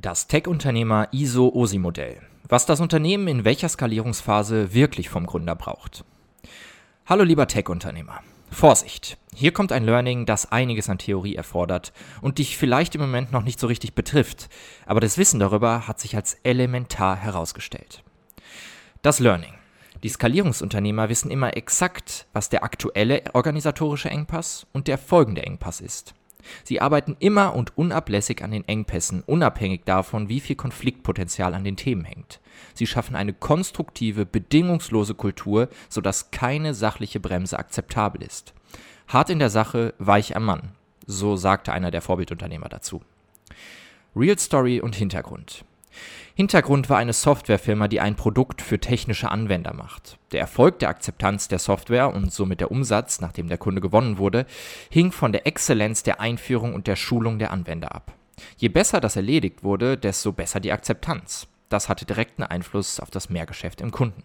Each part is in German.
Das Tech-Unternehmer ISO-OSI-Modell. Was das Unternehmen in welcher Skalierungsphase wirklich vom Gründer braucht. Hallo lieber Tech-Unternehmer. Vorsicht! Hier kommt ein Learning, das einiges an Theorie erfordert und dich vielleicht im Moment noch nicht so richtig betrifft, aber das Wissen darüber hat sich als elementar herausgestellt. Das Learning. Die Skalierungsunternehmer wissen immer exakt, was der aktuelle organisatorische Engpass und der folgende Engpass ist. Sie arbeiten immer und unablässig an den Engpässen, unabhängig davon, wie viel Konfliktpotenzial an den Themen hängt. Sie schaffen eine konstruktive, bedingungslose Kultur, sodass keine sachliche Bremse akzeptabel ist. Hart in der Sache, weich am Mann, so sagte einer der Vorbildunternehmer dazu. Real Story und Hintergrund. Hintergrund war eine Softwarefirma, die ein Produkt für technische Anwender macht. Der Erfolg der Akzeptanz der Software und somit der Umsatz, nachdem der Kunde gewonnen wurde, hing von der Exzellenz der Einführung und der Schulung der Anwender ab. Je besser das erledigt wurde, desto besser die Akzeptanz. Das hatte direkten Einfluss auf das Mehrgeschäft im Kunden.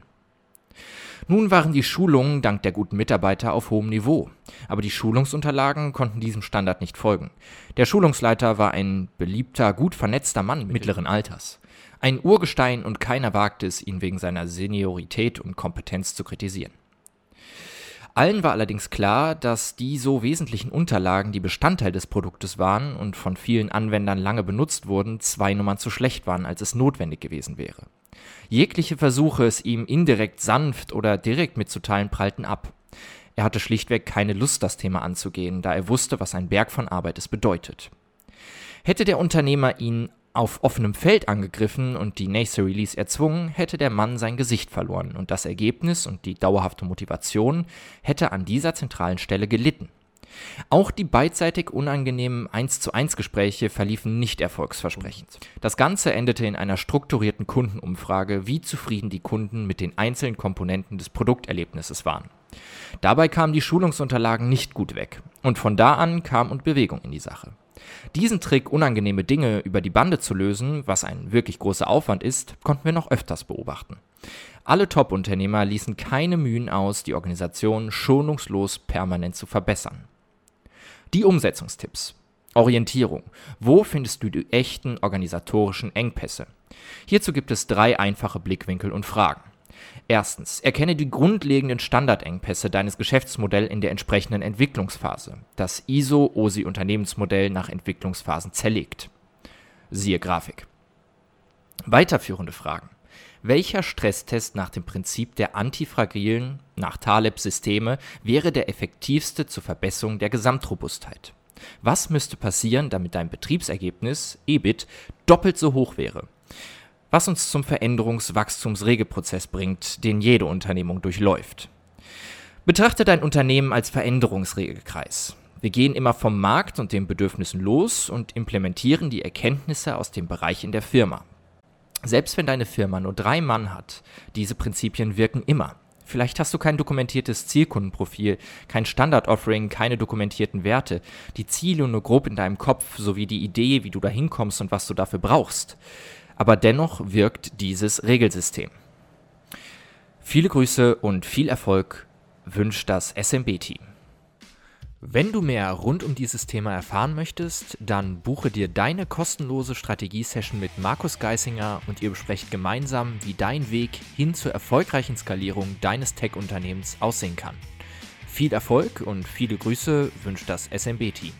Nun waren die Schulungen dank der guten Mitarbeiter auf hohem Niveau, aber die Schulungsunterlagen konnten diesem Standard nicht folgen. Der Schulungsleiter war ein beliebter, gut vernetzter Mann mittleren Alters. Ein Urgestein und keiner wagte es, ihn wegen seiner Seniorität und Kompetenz zu kritisieren. Allen war allerdings klar, dass die so wesentlichen Unterlagen, die Bestandteil des Produktes waren und von vielen Anwendern lange benutzt wurden, zwei Nummern zu schlecht waren, als es notwendig gewesen wäre. Jegliche Versuche, es ihm indirekt sanft oder direkt mitzuteilen, prallten ab. Er hatte schlichtweg keine Lust, das Thema anzugehen, da er wusste, was ein Berg von Arbeit es bedeutet. Hätte der Unternehmer ihn auf offenem Feld angegriffen und die nächste Release erzwungen, hätte der Mann sein Gesicht verloren und das Ergebnis und die dauerhafte Motivation hätte an dieser zentralen Stelle gelitten. Auch die beidseitig unangenehmen 1 zu 1 Gespräche verliefen nicht erfolgsversprechend. Das Ganze endete in einer strukturierten Kundenumfrage, wie zufrieden die Kunden mit den einzelnen Komponenten des Produkterlebnisses waren. Dabei kamen die Schulungsunterlagen nicht gut weg und von da an kam und Bewegung in die Sache. Diesen Trick, unangenehme Dinge über die Bande zu lösen, was ein wirklich großer Aufwand ist, konnten wir noch öfters beobachten. Alle Top-Unternehmer ließen keine Mühen aus, die Organisation schonungslos permanent zu verbessern. Die Umsetzungstipps. Orientierung. Wo findest du die echten organisatorischen Engpässe? Hierzu gibt es drei einfache Blickwinkel und Fragen. Erstens, erkenne die grundlegenden Standardengpässe deines Geschäftsmodells in der entsprechenden Entwicklungsphase. Das ISO-OSI-Unternehmensmodell nach Entwicklungsphasen zerlegt. Siehe Grafik. Weiterführende Fragen. Welcher Stresstest nach dem Prinzip der antifragilen, nach Taleb-Systeme wäre der effektivste zur Verbesserung der Gesamtrobustheit? Was müsste passieren, damit dein Betriebsergebnis, EBIT, doppelt so hoch wäre? Was uns zum Veränderungswachstumsregelprozess bringt, den jede Unternehmung durchläuft. Betrachte dein Unternehmen als Veränderungsregelkreis. Wir gehen immer vom Markt und den Bedürfnissen los und implementieren die Erkenntnisse aus dem Bereich in der Firma. Selbst wenn deine Firma nur drei Mann hat, diese Prinzipien wirken immer. Vielleicht hast du kein dokumentiertes Zielkundenprofil, kein Standard-Offering, keine dokumentierten Werte, die Ziele nur grob in deinem Kopf sowie die Idee, wie du da hinkommst und was du dafür brauchst aber dennoch wirkt dieses Regelsystem. Viele Grüße und viel Erfolg wünscht das SMB-Team. Wenn du mehr rund um dieses Thema erfahren möchtest, dann buche dir deine kostenlose Strategie-Session mit Markus Geisinger und ihr besprecht gemeinsam, wie dein Weg hin zur erfolgreichen Skalierung deines Tech-Unternehmens aussehen kann. Viel Erfolg und viele Grüße wünscht das SMB-Team.